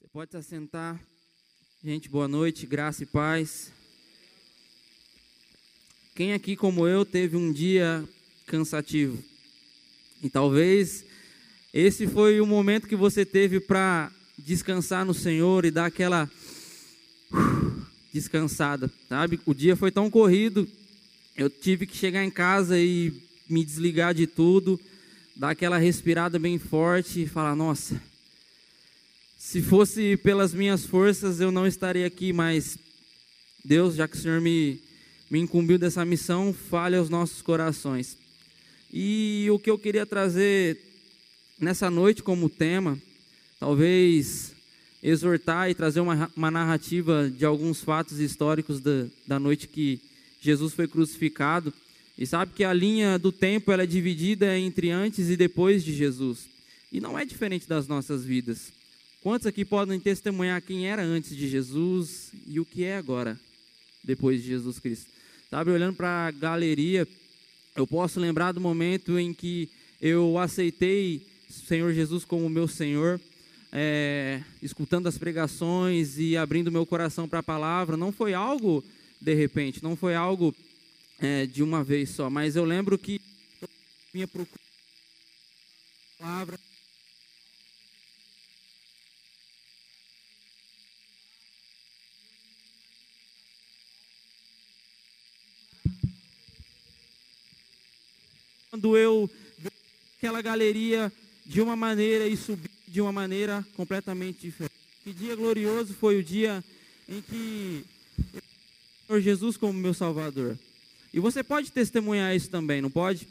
Você pode se assentar. Gente, boa noite, graça e paz. Quem aqui, como eu, teve um dia cansativo? E talvez esse foi o momento que você teve para descansar no Senhor e dar aquela descansada, sabe? O dia foi tão corrido, eu tive que chegar em casa e me desligar de tudo, dar aquela respirada bem forte e falar: nossa, se fosse pelas minhas forças eu não estaria aqui, mas Deus, já que o Senhor me, me incumbiu dessa missão, fale aos nossos corações. E o que eu queria trazer nessa noite como tema, talvez exortar e trazer uma, uma narrativa de alguns fatos históricos da, da noite que Jesus foi crucificado. E sabe que a linha do tempo ela é dividida entre antes e depois de Jesus. E não é diferente das nossas vidas. Quantos aqui podem testemunhar quem era antes de Jesus e o que é agora, depois de Jesus Cristo? Sabe, olhando para a galeria, eu posso lembrar do momento em que eu aceitei o Senhor Jesus como meu Senhor, é, escutando as pregações e abrindo meu coração para a palavra. Não foi algo de repente, não foi algo é, de uma vez só, mas eu lembro que eu vinha procurar a palavra. Quando eu aquela galeria de uma maneira e subi de uma maneira completamente diferente. Que dia glorioso foi o dia em que eu Senhor Jesus como meu Salvador. E você pode testemunhar isso também, não pode?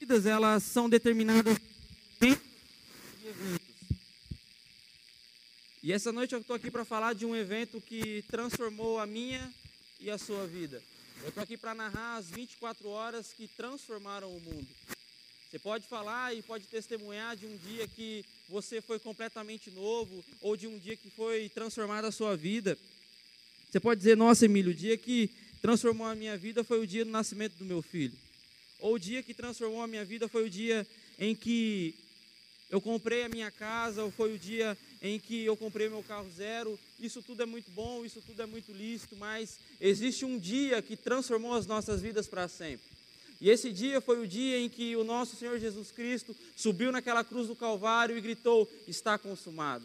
Vidas elas são determinadas E essa noite eu estou aqui para falar de um evento que transformou a minha e a sua vida. Eu estou aqui para narrar as 24 horas que transformaram o mundo. Você pode falar e pode testemunhar de um dia que você foi completamente novo, ou de um dia que foi transformada a sua vida. Você pode dizer, nossa, Emílio, o dia que transformou a minha vida foi o dia do nascimento do meu filho. Ou o dia que transformou a minha vida foi o dia em que eu comprei a minha casa, ou foi o dia em que eu comprei meu carro zero. Isso tudo é muito bom, isso tudo é muito lícito, mas existe um dia que transformou as nossas vidas para sempre. E esse dia foi o dia em que o nosso Senhor Jesus Cristo subiu naquela cruz do Calvário e gritou: Está consumado.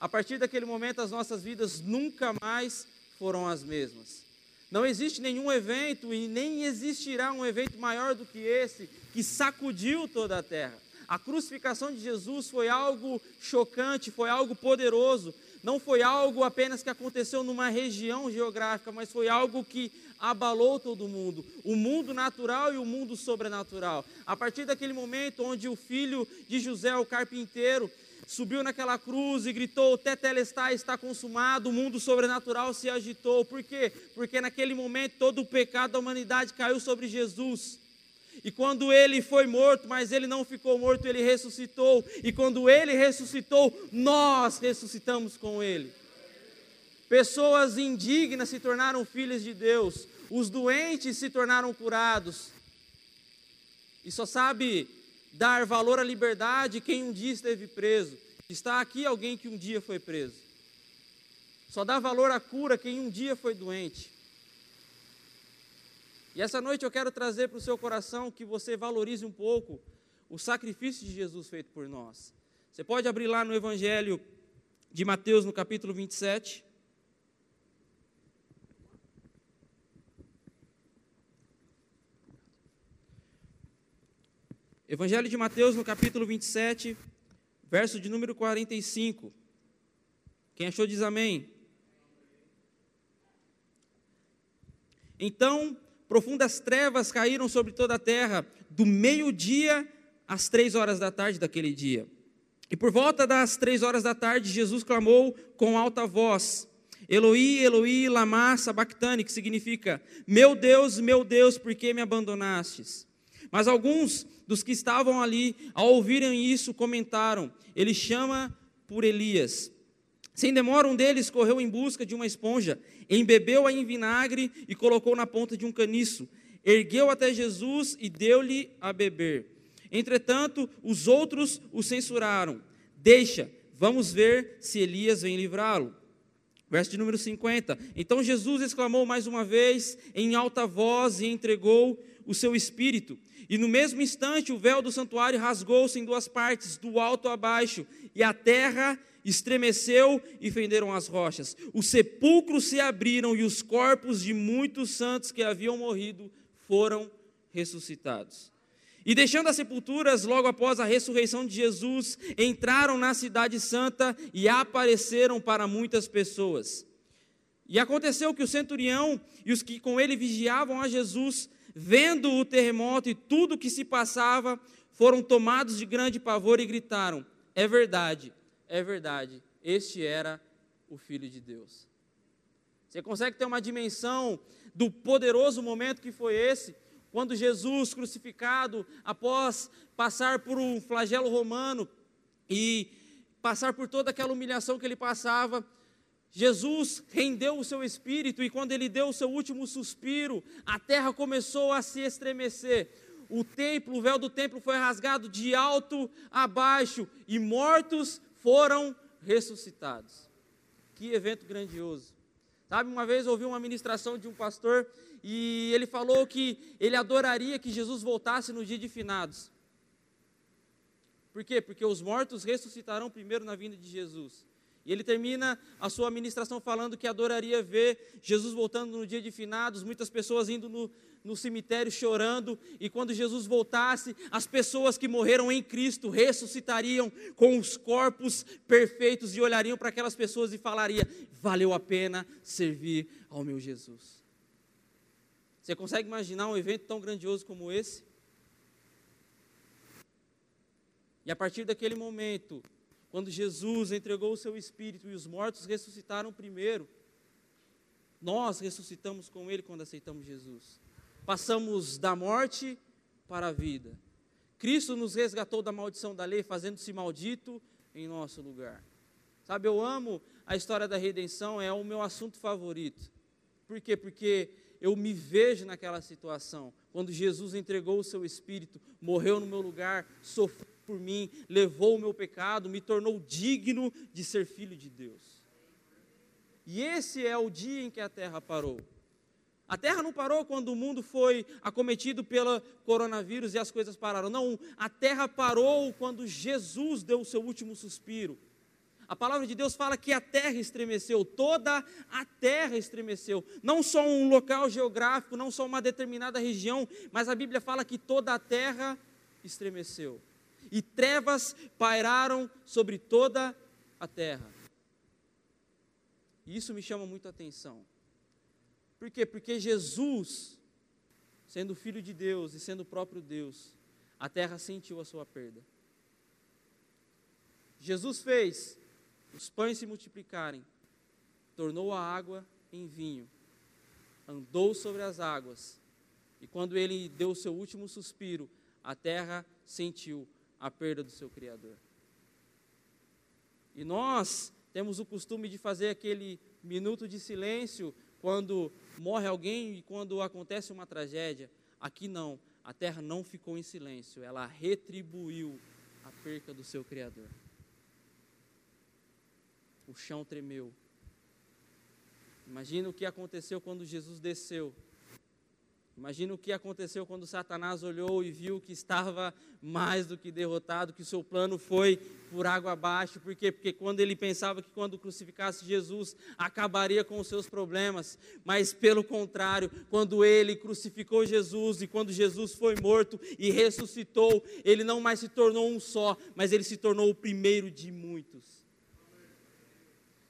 A partir daquele momento, as nossas vidas nunca mais foram as mesmas. Não existe nenhum evento e nem existirá um evento maior do que esse que sacudiu toda a terra. A crucificação de Jesus foi algo chocante, foi algo poderoso, não foi algo apenas que aconteceu numa região geográfica, mas foi algo que abalou todo mundo, o mundo natural e o mundo sobrenatural. A partir daquele momento onde o filho de José, o carpinteiro, subiu naquela cruz e gritou: Tetelestai está consumado, o mundo sobrenatural se agitou. Por quê? Porque naquele momento todo o pecado da humanidade caiu sobre Jesus. E quando ele foi morto, mas ele não ficou morto, ele ressuscitou. E quando ele ressuscitou, nós ressuscitamos com ele. Pessoas indignas se tornaram filhas de Deus. Os doentes se tornaram curados. E só sabe dar valor à liberdade quem um dia esteve preso. Está aqui alguém que um dia foi preso. Só dá valor à cura quem um dia foi doente. E essa noite eu quero trazer para o seu coração que você valorize um pouco o sacrifício de Jesus feito por nós. Você pode abrir lá no Evangelho de Mateus, no capítulo 27. Evangelho de Mateus, no capítulo 27, verso de número 45. Quem achou diz amém. Então profundas trevas caíram sobre toda a terra, do meio-dia às três horas da tarde daquele dia. E por volta das três horas da tarde, Jesus clamou com alta voz: Eloi, Eloi, lama sabachthani, que significa: Meu Deus, meu Deus, por que me abandonastes? Mas alguns dos que estavam ali, ao ouvirem isso, comentaram: Ele chama por Elias. Sem demora, um deles correu em busca de uma esponja, embebeu-a em vinagre e colocou na ponta de um caniço. Ergueu até Jesus e deu-lhe a beber. Entretanto, os outros o censuraram. Deixa, Vamos ver se Elias vem livrá-lo. Verso de número 50. Então Jesus exclamou mais uma vez em alta voz e entregou o seu espírito. E no mesmo instante o véu do santuário rasgou-se em duas partes, do alto a baixo, e a terra estremeceu e fenderam as rochas. Os sepulcros se abriram e os corpos de muitos santos que haviam morrido foram ressuscitados. E deixando as sepulturas, logo após a ressurreição de Jesus, entraram na Cidade Santa e apareceram para muitas pessoas. E aconteceu que o centurião e os que com ele vigiavam a Jesus, vendo o terremoto e tudo o que se passava, foram tomados de grande pavor e gritaram: É verdade, é verdade, este era o Filho de Deus. Você consegue ter uma dimensão do poderoso momento que foi esse? Quando Jesus crucificado, após passar por um flagelo romano e passar por toda aquela humilhação que ele passava, Jesus rendeu o seu espírito e quando ele deu o seu último suspiro, a terra começou a se estremecer. O templo, o véu do templo foi rasgado de alto a baixo e mortos foram ressuscitados. Que evento grandioso. Sabe, uma vez ouvi uma ministração de um pastor e ele falou que ele adoraria que Jesus voltasse no dia de finados. Por quê? Porque os mortos ressuscitarão primeiro na vinda de Jesus. E ele termina a sua ministração falando que adoraria ver Jesus voltando no dia de finados, muitas pessoas indo no, no cemitério chorando, e quando Jesus voltasse, as pessoas que morreram em Cristo ressuscitariam com os corpos perfeitos e olhariam para aquelas pessoas e falariam: valeu a pena servir ao meu Jesus. Você consegue imaginar um evento tão grandioso como esse? E a partir daquele momento, quando Jesus entregou o seu espírito e os mortos ressuscitaram primeiro, nós ressuscitamos com ele quando aceitamos Jesus. Passamos da morte para a vida. Cristo nos resgatou da maldição da lei, fazendo-se maldito em nosso lugar. Sabe, eu amo a história da redenção, é o meu assunto favorito. Por quê? Porque eu me vejo naquela situação. Quando Jesus entregou o seu espírito, morreu no meu lugar, sofreu por mim, levou o meu pecado, me tornou digno de ser filho de Deus. E esse é o dia em que a terra parou. A terra não parou quando o mundo foi acometido pelo coronavírus e as coisas pararam. Não, a terra parou quando Jesus deu o seu último suspiro a palavra de Deus fala que a terra estremeceu, toda a terra estremeceu. Não só um local geográfico, não só uma determinada região, mas a Bíblia fala que toda a terra estremeceu. E trevas pairaram sobre toda a terra. E isso me chama muito a atenção. Por quê? Porque Jesus, sendo filho de Deus e sendo o próprio Deus, a terra sentiu a sua perda. Jesus fez os pães se multiplicarem, tornou a água em vinho, andou sobre as águas, e quando ele deu o seu último suspiro, a terra sentiu a perda do seu Criador. E nós temos o costume de fazer aquele minuto de silêncio quando morre alguém e quando acontece uma tragédia. Aqui não, a terra não ficou em silêncio, ela retribuiu a perca do seu Criador o chão tremeu. Imagina o que aconteceu quando Jesus desceu. Imagina o que aconteceu quando Satanás olhou e viu que estava mais do que derrotado, que seu plano foi por água abaixo. Por quê? Porque quando ele pensava que quando crucificasse Jesus acabaria com os seus problemas, mas pelo contrário, quando ele crucificou Jesus e quando Jesus foi morto e ressuscitou, ele não mais se tornou um só, mas ele se tornou o primeiro de muitos.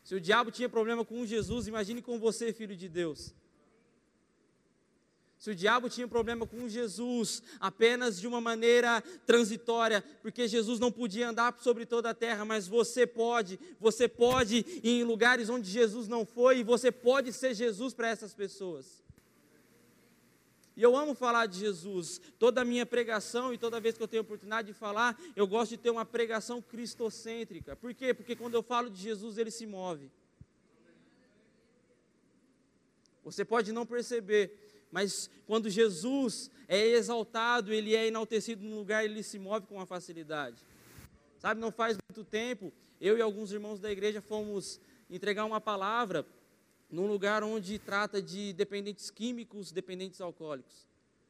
Se o diabo tinha problema com Jesus, imagine com você, filho de Deus. Se o diabo tinha problema com Jesus apenas de uma maneira transitória, porque Jesus não podia andar sobre toda a terra, mas você pode, você pode ir em lugares onde Jesus não foi, e você pode ser Jesus para essas pessoas. E eu amo falar de Jesus. Toda a minha pregação e toda vez que eu tenho oportunidade de falar, eu gosto de ter uma pregação cristocêntrica. Por quê? Porque quando eu falo de Jesus, ele se move. Você pode não perceber, mas quando Jesus é exaltado, ele é enaltecido num lugar, ele se move com uma facilidade. Sabe, não faz muito tempo, eu e alguns irmãos da igreja fomos entregar uma palavra num lugar onde trata de dependentes químicos, dependentes alcoólicos,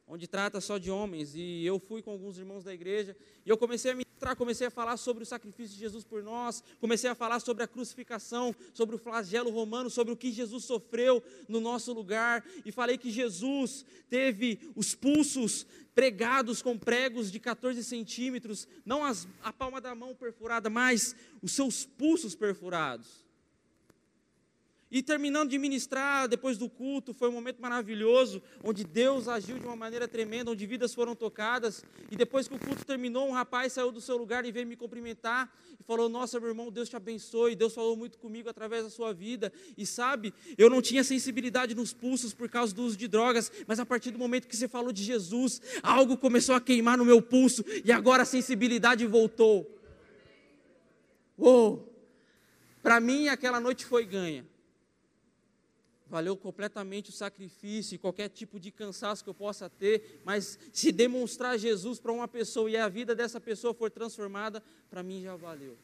onde trata só de homens. E eu fui com alguns irmãos da igreja e eu comecei a comecei a falar sobre o sacrifício de Jesus por nós, comecei a falar sobre a crucificação, sobre o flagelo romano, sobre o que Jesus sofreu no nosso lugar e falei que Jesus teve os pulsos pregados com pregos de 14 centímetros, não as, a palma da mão perfurada, mas os seus pulsos perfurados. E terminando de ministrar, depois do culto, foi um momento maravilhoso, onde Deus agiu de uma maneira tremenda, onde vidas foram tocadas. E depois que o culto terminou, um rapaz saiu do seu lugar e veio me cumprimentar e falou: Nossa, meu irmão, Deus te abençoe. Deus falou muito comigo através da sua vida. E sabe, eu não tinha sensibilidade nos pulsos por causa do uso de drogas, mas a partir do momento que você falou de Jesus, algo começou a queimar no meu pulso e agora a sensibilidade voltou. Uou! Para mim, aquela noite foi ganha valeu completamente o sacrifício e qualquer tipo de cansaço que eu possa ter, mas se demonstrar Jesus para uma pessoa e a vida dessa pessoa for transformada, para mim já valeu.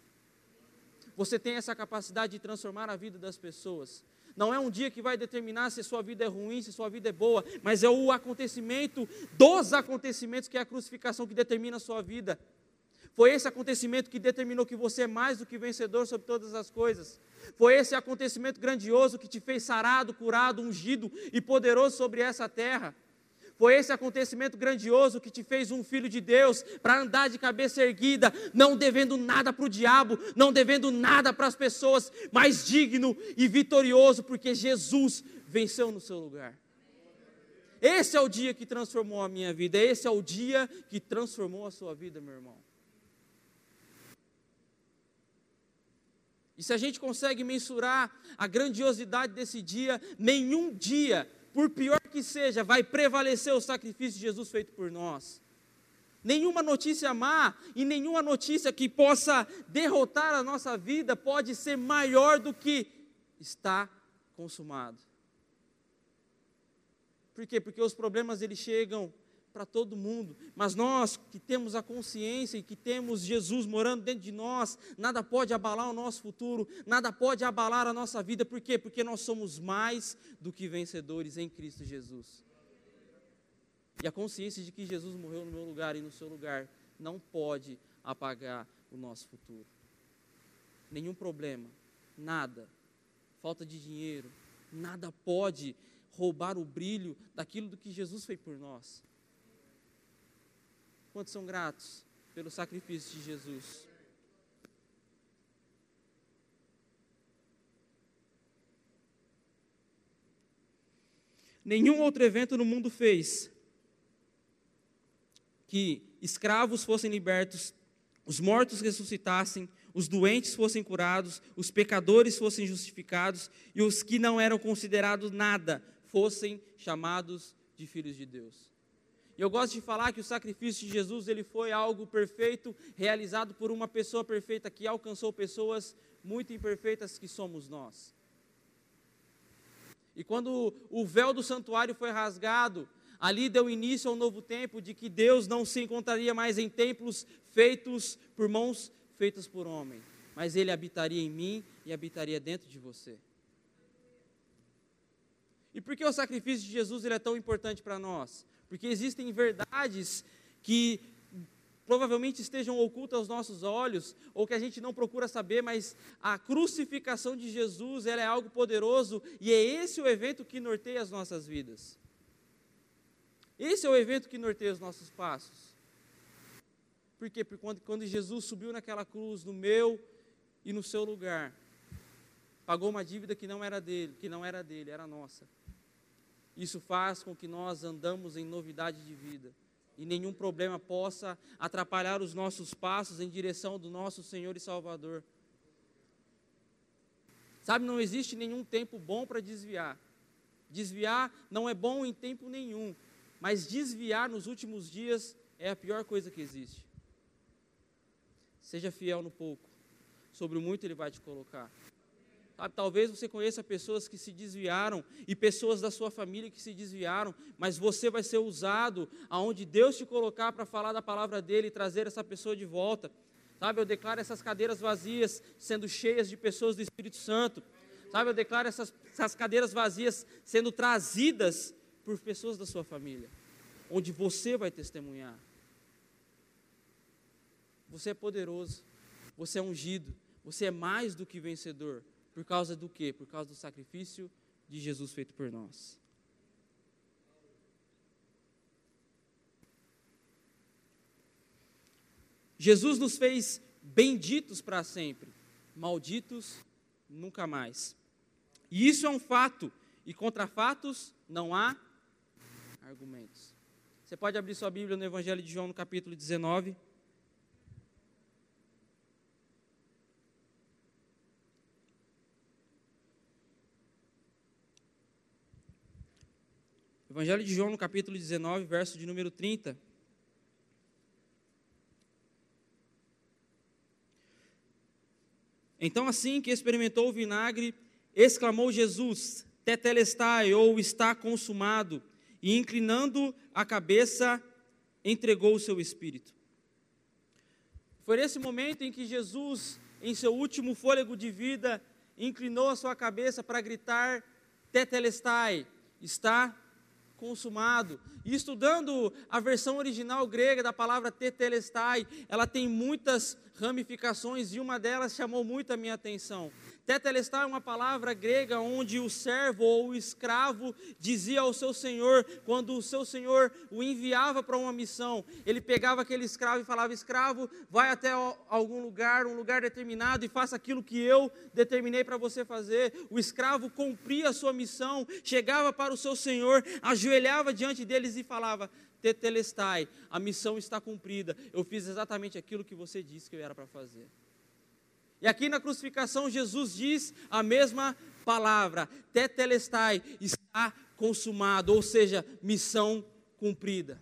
Você tem essa capacidade de transformar a vida das pessoas. Não é um dia que vai determinar se sua vida é ruim, se sua vida é boa, mas é o acontecimento dos acontecimentos que é a crucificação que determina a sua vida. Foi esse acontecimento que determinou que você é mais do que vencedor sobre todas as coisas. Foi esse acontecimento grandioso que te fez sarado, curado, ungido e poderoso sobre essa terra. Foi esse acontecimento grandioso que te fez um filho de Deus para andar de cabeça erguida, não devendo nada para o diabo, não devendo nada para as pessoas, mas digno e vitorioso, porque Jesus venceu no seu lugar. Esse é o dia que transformou a minha vida, esse é o dia que transformou a sua vida, meu irmão. E se a gente consegue mensurar a grandiosidade desse dia, nenhum dia, por pior que seja, vai prevalecer o sacrifício de Jesus feito por nós. Nenhuma notícia má e nenhuma notícia que possa derrotar a nossa vida pode ser maior do que está consumado. Por quê? Porque os problemas eles chegam para todo mundo, mas nós que temos a consciência e que temos Jesus morando dentro de nós, nada pode abalar o nosso futuro, nada pode abalar a nossa vida, por quê? Porque nós somos mais do que vencedores em Cristo Jesus. E a consciência de que Jesus morreu no meu lugar e no seu lugar não pode apagar o nosso futuro. Nenhum problema, nada, falta de dinheiro, nada pode roubar o brilho daquilo do que Jesus fez por nós. Quantos são gratos pelo sacrifício de Jesus? Nenhum outro evento no mundo fez que escravos fossem libertos, os mortos ressuscitassem, os doentes fossem curados, os pecadores fossem justificados e os que não eram considerados nada fossem chamados de filhos de Deus. E eu gosto de falar que o sacrifício de Jesus ele foi algo perfeito, realizado por uma pessoa perfeita que alcançou pessoas muito imperfeitas que somos nós. E quando o véu do santuário foi rasgado, ali deu início a um novo tempo de que Deus não se encontraria mais em templos feitos por mãos feitas por homem, mas ele habitaria em mim e habitaria dentro de você. E por que o sacrifício de Jesus ele é tão importante para nós? porque existem verdades que provavelmente estejam ocultas aos nossos olhos, ou que a gente não procura saber, mas a crucificação de Jesus ela é algo poderoso e é esse o evento que norteia as nossas vidas. Esse é o evento que norteia os nossos passos. Por quê? Porque quando, quando Jesus subiu naquela cruz, no meu e no seu lugar, pagou uma dívida que não era dele, que não era dele, era nossa. Isso faz com que nós andamos em novidade de vida e nenhum problema possa atrapalhar os nossos passos em direção do nosso Senhor e Salvador. Sabe, não existe nenhum tempo bom para desviar. Desviar não é bom em tempo nenhum, mas desviar nos últimos dias é a pior coisa que existe. Seja fiel no pouco, sobre o muito Ele vai te colocar. Sabe, talvez você conheça pessoas que se desviaram e pessoas da sua família que se desviaram, mas você vai ser usado aonde Deus te colocar para falar da palavra dele e trazer essa pessoa de volta. Sabe, eu declaro essas cadeiras vazias sendo cheias de pessoas do Espírito Santo. Sabe, eu declaro essas, essas cadeiras vazias sendo trazidas por pessoas da sua família, onde você vai testemunhar. Você é poderoso, você é ungido, você é mais do que vencedor. Por causa do quê? Por causa do sacrifício de Jesus feito por nós. Jesus nos fez benditos para sempre, malditos nunca mais. E isso é um fato, e contra fatos não há argumentos. Você pode abrir sua Bíblia no Evangelho de João, no capítulo 19. Evangelho de João, no capítulo 19, verso de número 30. Então, assim que experimentou o vinagre, exclamou Jesus: Tetelestai, ou está consumado, e inclinando a cabeça, entregou o seu espírito. Foi nesse momento em que Jesus, em seu último fôlego de vida, inclinou a sua cabeça para gritar: Tetelestai, está consumado. E estudando a versão original grega da palavra tetelestai, ela tem muitas ramificações e uma delas chamou muito a minha atenção. Tetelestai é uma palavra grega onde o servo ou o escravo dizia ao seu senhor, quando o seu senhor o enviava para uma missão, ele pegava aquele escravo e falava: Escravo, vai até algum lugar, um lugar determinado e faça aquilo que eu determinei para você fazer. O escravo cumpria a sua missão, chegava para o seu senhor, ajoelhava diante deles e falava: Tetelestai, a missão está cumprida, eu fiz exatamente aquilo que você disse que eu era para fazer. E aqui na crucificação, Jesus diz a mesma palavra: Tetelestai, está consumado, ou seja, missão cumprida.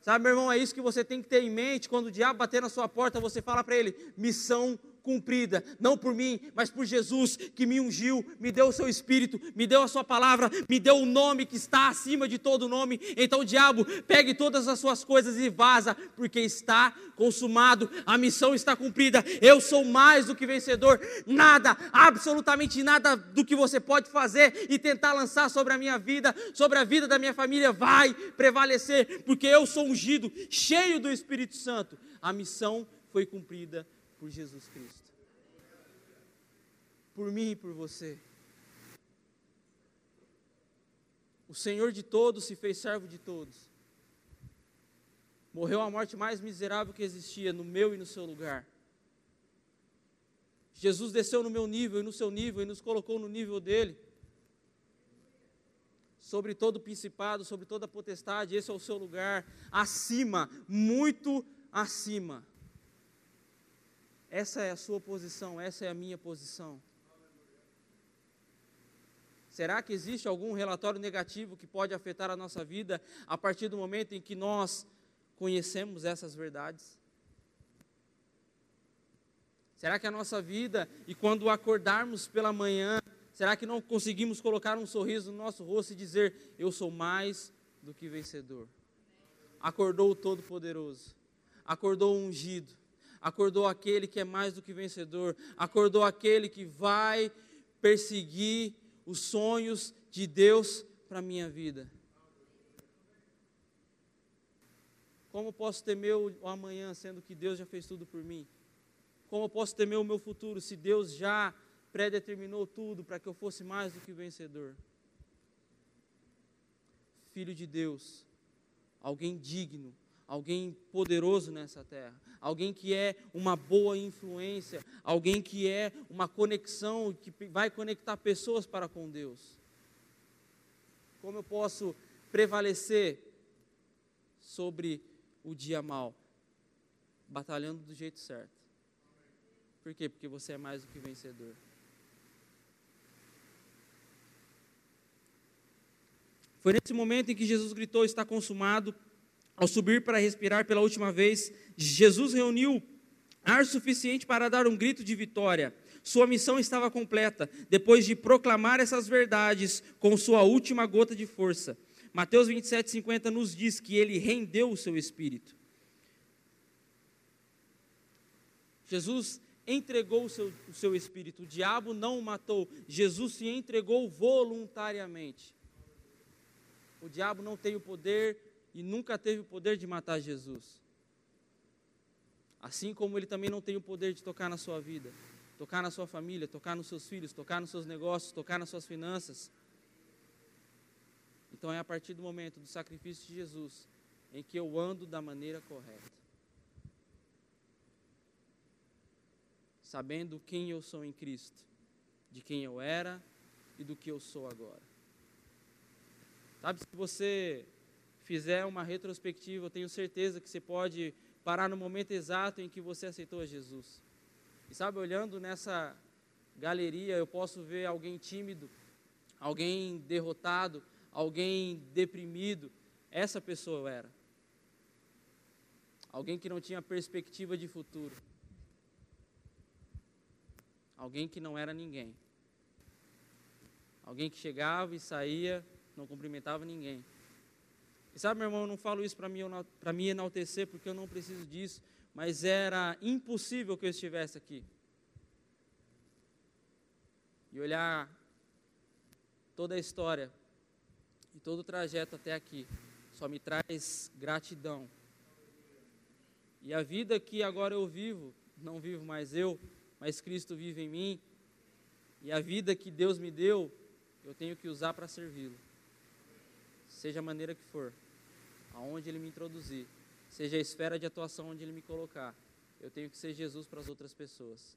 Sabe, meu irmão, é isso que você tem que ter em mente quando o diabo bater na sua porta, você fala para ele: missão cumprida, não por mim, mas por Jesus que me ungiu, me deu o seu espírito, me deu a sua palavra, me deu o nome que está acima de todo nome. Então, diabo, pegue todas as suas coisas e vaza, porque está consumado, a missão está cumprida. Eu sou mais do que vencedor. Nada, absolutamente nada do que você pode fazer e tentar lançar sobre a minha vida, sobre a vida da minha família vai prevalecer, porque eu sou ungido, cheio do Espírito Santo. A missão foi cumprida por Jesus Cristo. Por mim e por você. O Senhor de todos se fez servo de todos. Morreu a morte mais miserável que existia, no meu e no seu lugar. Jesus desceu no meu nível e no seu nível e nos colocou no nível dele. Sobre todo principado, sobre toda potestade, esse é o seu lugar. Acima, muito acima. Essa é a sua posição, essa é a minha posição. Será que existe algum relatório negativo que pode afetar a nossa vida a partir do momento em que nós conhecemos essas verdades? Será que a nossa vida, e quando acordarmos pela manhã, será que não conseguimos colocar um sorriso no nosso rosto e dizer: Eu sou mais do que vencedor? Acordou o Todo-Poderoso, acordou o ungido, acordou aquele que é mais do que vencedor, acordou aquele que vai perseguir os sonhos de Deus para a minha vida. Como posso temer o amanhã, sendo que Deus já fez tudo por mim? Como posso temer o meu futuro, se Deus já predeterminou tudo para que eu fosse mais do que vencedor? Filho de Deus, alguém digno, alguém poderoso nessa terra, alguém que é uma boa influência, alguém que é uma conexão, que vai conectar pessoas para com Deus. Como eu posso prevalecer sobre o dia mal? Batalhando do jeito certo. Por quê? Porque você é mais do que vencedor. Foi nesse momento em que Jesus gritou: Está consumado. Ao subir para respirar pela última vez, Jesus reuniu ar suficiente para dar um grito de vitória. Sua missão estava completa, depois de proclamar essas verdades com sua última gota de força. Mateus 27, 50 nos diz que ele rendeu o seu espírito. Jesus entregou o seu, o seu espírito, o diabo não o matou, Jesus se entregou voluntariamente. O diabo não tem o poder e nunca teve o poder de matar Jesus. Assim como ele também não tem o poder de tocar na sua vida, tocar na sua família, tocar nos seus filhos, tocar nos seus negócios, tocar nas suas finanças. Então é a partir do momento do sacrifício de Jesus em que eu ando da maneira correta. Sabendo quem eu sou em Cristo, de quem eu era e do que eu sou agora. Sabe, se você fizer uma retrospectiva, eu tenho certeza que você pode parar no momento exato em que você aceitou Jesus. E sabe, olhando nessa galeria, eu posso ver alguém tímido, alguém derrotado, alguém deprimido. Essa pessoa eu era. Alguém que não tinha perspectiva de futuro. Alguém que não era ninguém. Alguém que chegava e saía, não cumprimentava ninguém. E sabe, meu irmão, eu não falo isso para me enaltecer, porque eu não preciso disso, mas era impossível que eu estivesse aqui. E olhar toda a história e todo o trajeto até aqui só me traz gratidão. E a vida que agora eu vivo, não vivo mais eu, mas Cristo vive em mim. E a vida que Deus me deu, eu tenho que usar para servi-lo. Seja a maneira que for aonde Ele me introduzir, seja a esfera de atuação onde Ele me colocar, eu tenho que ser Jesus para as outras pessoas.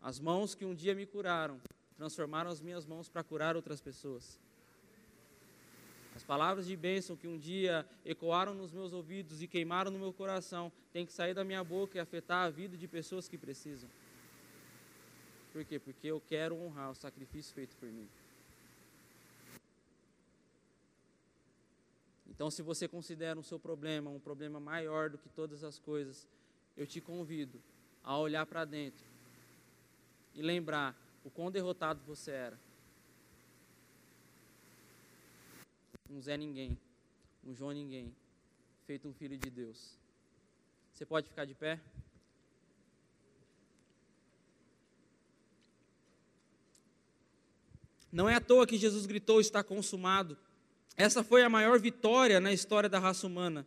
As mãos que um dia me curaram, transformaram as minhas mãos para curar outras pessoas. As palavras de bênção que um dia ecoaram nos meus ouvidos e queimaram no meu coração, têm que sair da minha boca e afetar a vida de pessoas que precisam. Por quê? Porque eu quero honrar o sacrifício feito por mim. Então, se você considera o seu problema um problema maior do que todas as coisas, eu te convido a olhar para dentro e lembrar o quão derrotado você era. Um Zé Ninguém, um João Ninguém, feito um filho de Deus. Você pode ficar de pé? Não é à toa que Jesus gritou: está consumado. Essa foi a maior vitória na história da raça humana.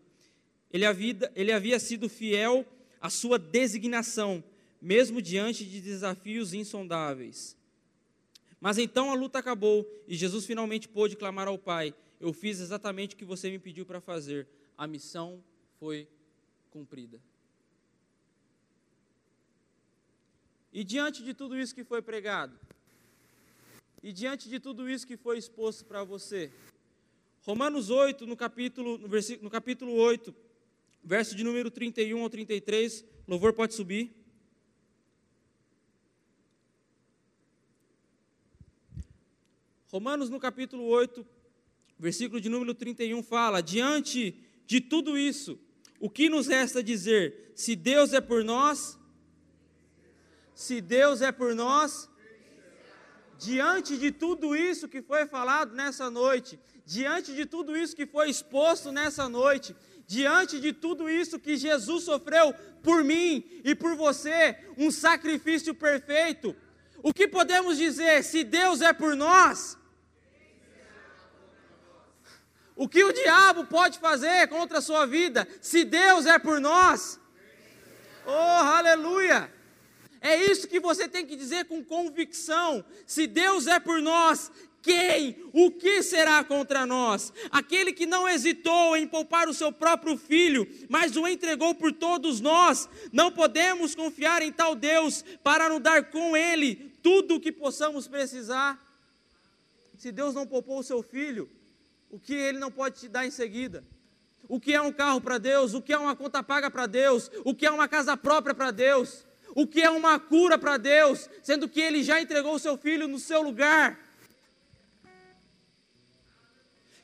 Ele havia, ele havia sido fiel à sua designação, mesmo diante de desafios insondáveis. Mas então a luta acabou e Jesus finalmente pôde clamar ao Pai: Eu fiz exatamente o que você me pediu para fazer. A missão foi cumprida. E diante de tudo isso que foi pregado, e diante de tudo isso que foi exposto para você, Romanos 8, no capítulo, no, versículo, no capítulo 8, verso de número 31 ao 33, louvor pode subir. Romanos no capítulo 8, versículo de número 31 fala: Diante de tudo isso, o que nos resta dizer? Se Deus é por nós, se Deus é por nós, diante de tudo isso que foi falado nessa noite, diante de tudo isso que foi exposto nessa noite, diante de tudo isso que Jesus sofreu por mim e por você, um sacrifício perfeito, o que podemos dizer? Se Deus é por nós, o que o diabo pode fazer contra a sua vida? Se Deus é por nós, oh, aleluia! É isso que você tem que dizer com convicção. Se Deus é por nós, quem, o que será contra nós? Aquele que não hesitou em poupar o seu próprio filho, mas o entregou por todos nós. Não podemos confiar em tal Deus para nos dar com ele tudo o que possamos precisar. Se Deus não poupou o seu filho, o que ele não pode te dar em seguida? O que é um carro para Deus? O que é uma conta paga para Deus? O que é uma casa própria para Deus? O que é uma cura para Deus, sendo que ele já entregou o seu filho no seu lugar?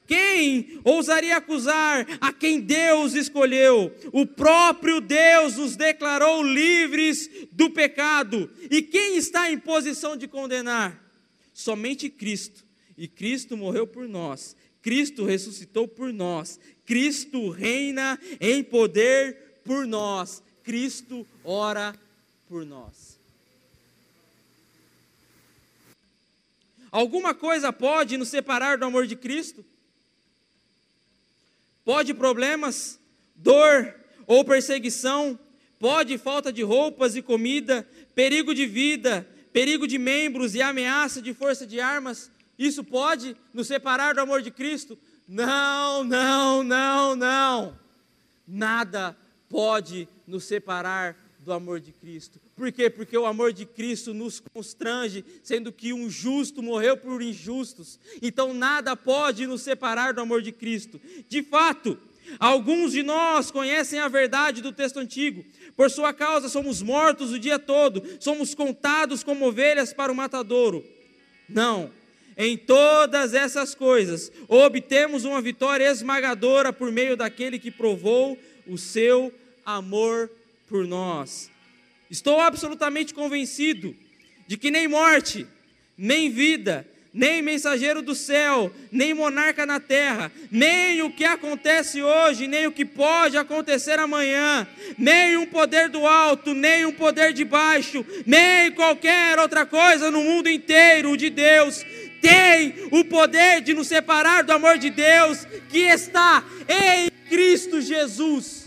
Quem ousaria acusar a quem Deus escolheu? O próprio Deus nos declarou livres do pecado. E quem está em posição de condenar? Somente Cristo. E Cristo morreu por nós. Cristo ressuscitou por nós. Cristo reina em poder por nós. Cristo ora por nós. Alguma coisa pode nos separar do amor de Cristo? Pode problemas, dor ou perseguição, pode falta de roupas e comida, perigo de vida, perigo de membros e ameaça de força de armas. Isso pode nos separar do amor de Cristo? Não, não, não, não. Nada pode nos separar do amor de Cristo. Por quê? Porque o amor de Cristo nos constrange, sendo que um justo morreu por injustos. Então nada pode nos separar do amor de Cristo. De fato, alguns de nós conhecem a verdade do texto antigo. Por sua causa somos mortos o dia todo, somos contados como ovelhas para o matadouro. Não. Em todas essas coisas, obtemos uma vitória esmagadora por meio daquele que provou o seu amor por nós. Estou absolutamente convencido de que nem morte, nem vida, nem mensageiro do céu, nem monarca na terra, nem o que acontece hoje, nem o que pode acontecer amanhã, nem um poder do alto, nem um poder de baixo, nem qualquer outra coisa no mundo inteiro de Deus tem o poder de nos separar do amor de Deus que está em Cristo Jesus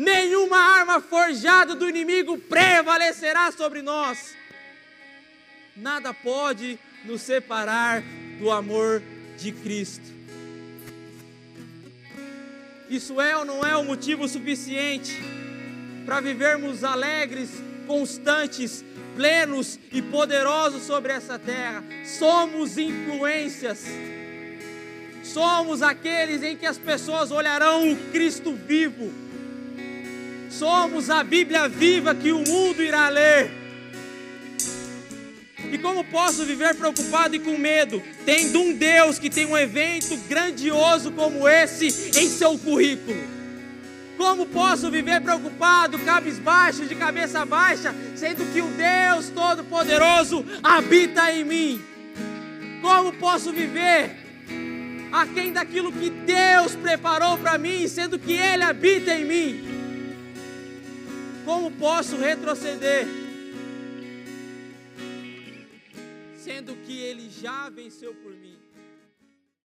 nenhuma arma forjada do inimigo prevalecerá sobre nós. Nada pode nos separar do amor de Cristo. Isso é ou não é o motivo suficiente para vivermos alegres, constantes, plenos e poderosos sobre essa terra? Somos influências. Somos aqueles em que as pessoas olharão o Cristo vivo Somos a Bíblia viva que o mundo irá ler. E como posso viver preocupado e com medo, tendo um Deus que tem um evento grandioso como esse em seu currículo? Como posso viver preocupado, cabisbaixo, de cabeça baixa, sendo que o Deus Todo-Poderoso habita em mim? Como posso viver aquém daquilo que Deus preparou para mim, sendo que Ele habita em mim? Como posso retroceder? Sendo que Ele já venceu por mim.